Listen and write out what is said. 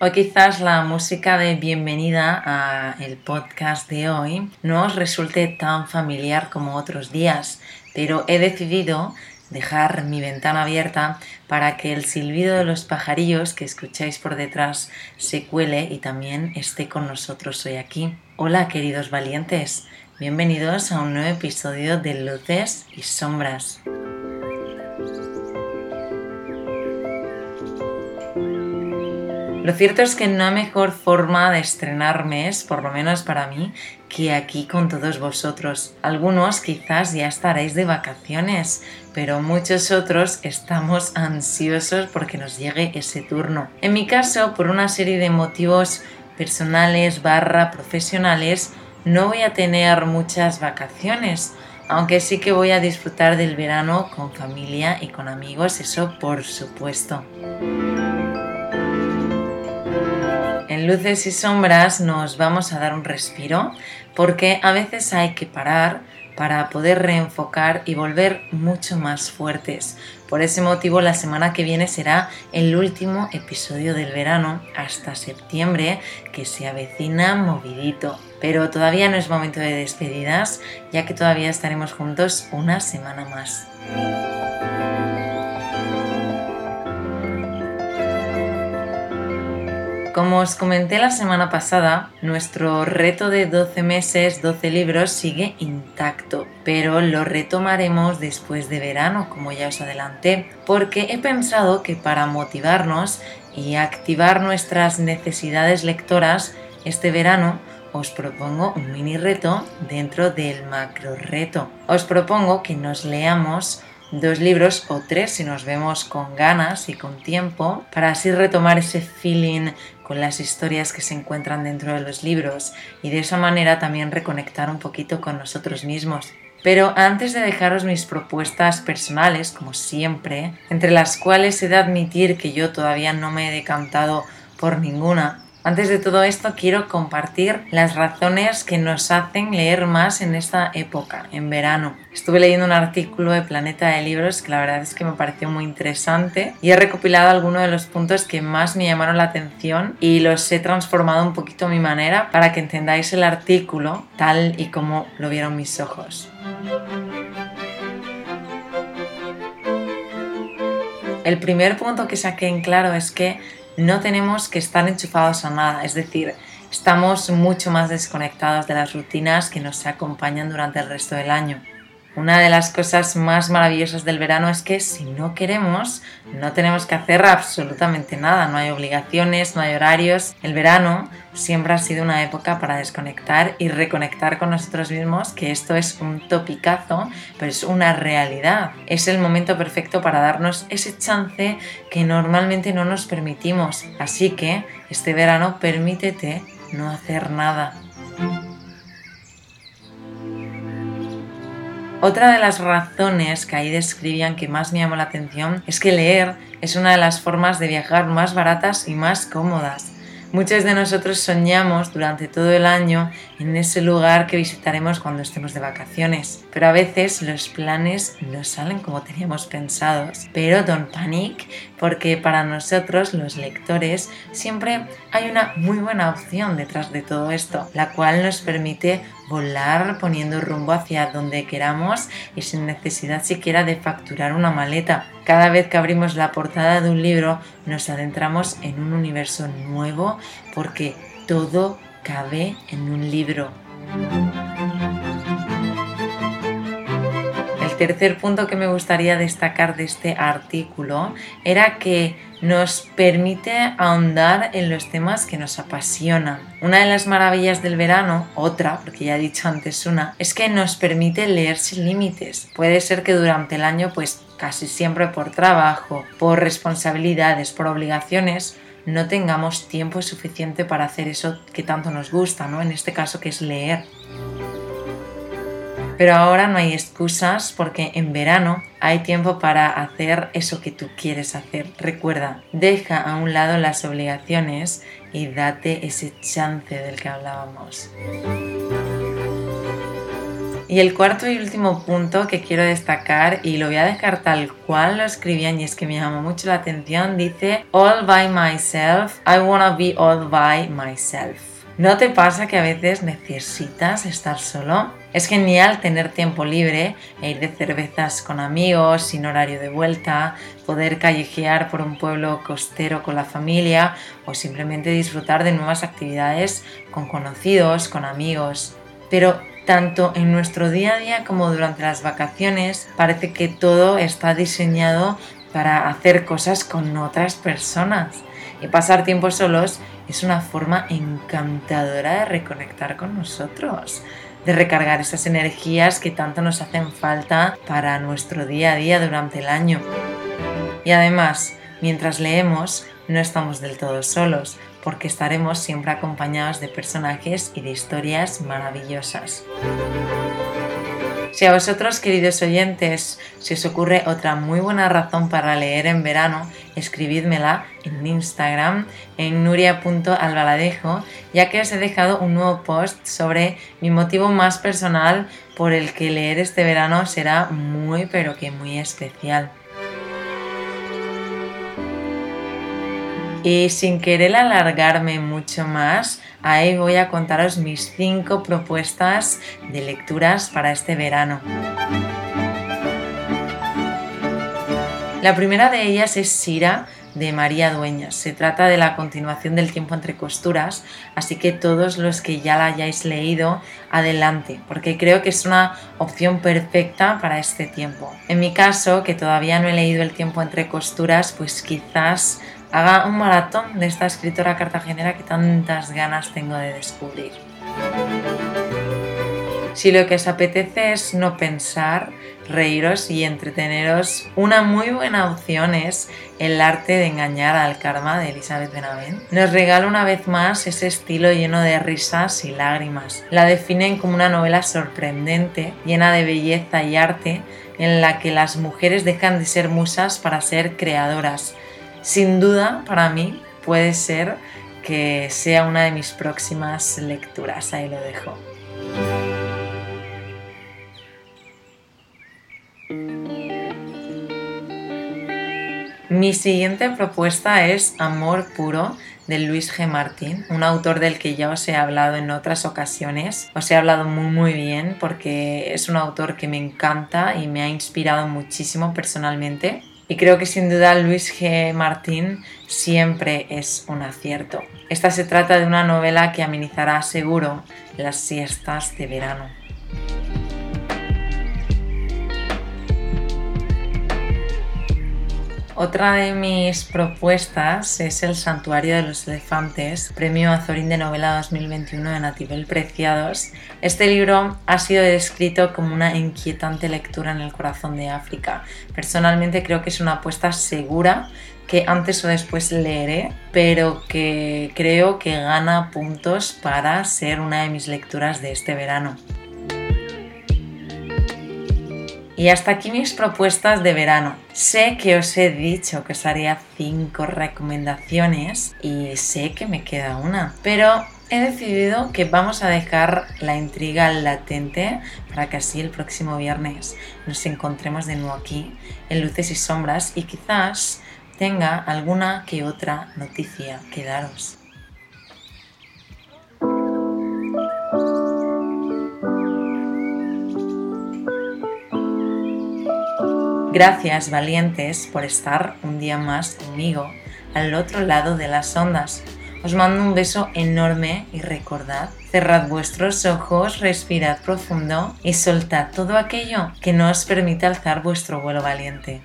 O quizás la música de bienvenida a el podcast de hoy no os resulte tan familiar como otros días, pero he decidido dejar mi ventana abierta para que el silbido de los pajarillos que escucháis por detrás se cuele y también esté con nosotros hoy aquí. Hola queridos valientes, bienvenidos a un nuevo episodio de Luces y Sombras. Lo cierto es que no hay mejor forma de estrenar mes, por lo menos para mí, que aquí con todos vosotros. Algunos quizás ya estaréis de vacaciones, pero muchos otros estamos ansiosos porque nos llegue ese turno. En mi caso, por una serie de motivos personales barra profesionales, no voy a tener muchas vacaciones, aunque sí que voy a disfrutar del verano con familia y con amigos, eso por supuesto. En luces y sombras nos vamos a dar un respiro porque a veces hay que parar para poder reenfocar y volver mucho más fuertes. Por ese motivo la semana que viene será el último episodio del verano hasta septiembre que se avecina movidito. Pero todavía no es momento de despedidas ya que todavía estaremos juntos una semana más. Como os comenté la semana pasada, nuestro reto de 12 meses, 12 libros sigue intacto, pero lo retomaremos después de verano, como ya os adelanté, porque he pensado que para motivarnos y activar nuestras necesidades lectoras este verano, os propongo un mini reto dentro del macro reto. Os propongo que nos leamos dos libros o tres si nos vemos con ganas y con tiempo para así retomar ese feeling con las historias que se encuentran dentro de los libros y de esa manera también reconectar un poquito con nosotros mismos. Pero antes de dejaros mis propuestas personales, como siempre, entre las cuales he de admitir que yo todavía no me he decantado por ninguna, antes de todo esto quiero compartir las razones que nos hacen leer más en esta época, en verano. Estuve leyendo un artículo de Planeta de Libros que la verdad es que me pareció muy interesante y he recopilado algunos de los puntos que más me llamaron la atención y los he transformado un poquito a mi manera para que entendáis el artículo tal y como lo vieron mis ojos. El primer punto que saqué en claro es que no tenemos que estar enchufados a nada, es decir, estamos mucho más desconectados de las rutinas que nos acompañan durante el resto del año. Una de las cosas más maravillosas del verano es que si no queremos, no tenemos que hacer absolutamente nada, no hay obligaciones, no hay horarios. El verano siempre ha sido una época para desconectar y reconectar con nosotros mismos, que esto es un topicazo, pero es una realidad. Es el momento perfecto para darnos ese chance que normalmente no nos permitimos. Así que este verano permítete no hacer nada. Otra de las razones que ahí describían que más me llamó la atención es que leer es una de las formas de viajar más baratas y más cómodas. Muchos de nosotros soñamos durante todo el año en ese lugar que visitaremos cuando estemos de vacaciones, pero a veces los planes no salen como teníamos pensados. Pero don't panic, porque para nosotros los lectores siempre hay una muy buena opción detrás de todo esto, la cual nos permite volar poniendo rumbo hacia donde queramos y sin necesidad siquiera de facturar una maleta. Cada vez que abrimos la portada de un libro nos adentramos en un universo nuevo porque todo cabe en un libro. El tercer punto que me gustaría destacar de este artículo era que nos permite ahondar en los temas que nos apasionan. Una de las maravillas del verano, otra, porque ya he dicho antes una, es que nos permite leer sin límites. Puede ser que durante el año, pues casi siempre por trabajo, por responsabilidades, por obligaciones, no tengamos tiempo suficiente para hacer eso que tanto nos gusta, ¿no? En este caso que es leer. Pero ahora no hay excusas porque en verano hay tiempo para hacer eso que tú quieres hacer. Recuerda, deja a un lado las obligaciones y date ese chance del que hablábamos. Y el cuarto y último punto que quiero destacar, y lo voy a dejar tal cual lo escribían y es que me llamó mucho la atención, dice, All by myself, I wanna be all by myself. ¿No te pasa que a veces necesitas estar solo? Es genial tener tiempo libre e ir de cervezas con amigos, sin horario de vuelta, poder callejear por un pueblo costero con la familia o simplemente disfrutar de nuevas actividades con conocidos, con amigos. Pero tanto en nuestro día a día como durante las vacaciones parece que todo está diseñado para hacer cosas con otras personas. Y pasar tiempo solos es una forma encantadora de reconectar con nosotros, de recargar esas energías que tanto nos hacen falta para nuestro día a día durante el año. Y además, mientras leemos, no estamos del todo solos, porque estaremos siempre acompañados de personajes y de historias maravillosas. Si a vosotros, queridos oyentes, si os ocurre otra muy buena razón para leer en verano, escribidmela en Instagram en nuria.albaladejo, ya que os he dejado un nuevo post sobre mi motivo más personal por el que leer este verano será muy pero que muy especial. Y sin querer alargarme mucho más, ahí voy a contaros mis cinco propuestas de lecturas para este verano. La primera de ellas es Sira de María Dueñas. Se trata de la continuación del tiempo entre costuras, así que todos los que ya la hayáis leído, adelante, porque creo que es una opción perfecta para este tiempo. En mi caso, que todavía no he leído el tiempo entre costuras, pues quizás haga un maratón de esta escritora cartagenera que tantas ganas tengo de descubrir. Si lo que os apetece es no pensar, reíros y entreteneros, una muy buena opción es El arte de engañar al karma de Elizabeth Benavent. Nos regala una vez más ese estilo lleno de risas y lágrimas. La definen como una novela sorprendente, llena de belleza y arte, en la que las mujeres dejan de ser musas para ser creadoras sin duda, para mí, puede ser que sea una de mis próximas lecturas. Ahí lo dejo. Mi siguiente propuesta es Amor Puro de Luis G. Martín, un autor del que ya os he hablado en otras ocasiones. Os he hablado muy muy bien porque es un autor que me encanta y me ha inspirado muchísimo personalmente. Y creo que sin duda Luis G. Martín siempre es un acierto. Esta se trata de una novela que amenizará seguro las siestas de verano. Otra de mis propuestas es El Santuario de los Elefantes, premio Azorín de novela 2021 de Natibel Preciados. Este libro ha sido descrito como una inquietante lectura en el corazón de África. Personalmente creo que es una apuesta segura que antes o después leeré, pero que creo que gana puntos para ser una de mis lecturas de este verano. Y hasta aquí mis propuestas de verano. Sé que os he dicho que os haría 5 recomendaciones y sé que me queda una, pero he decidido que vamos a dejar la intriga latente para que así el próximo viernes nos encontremos de nuevo aquí en Luces y Sombras y quizás tenga alguna que otra noticia que daros. Gracias, valientes, por estar un día más conmigo al otro lado de las ondas. Os mando un beso enorme y recordad, cerrad vuestros ojos, respirad profundo y soltad todo aquello que no os permite alzar vuestro vuelo valiente.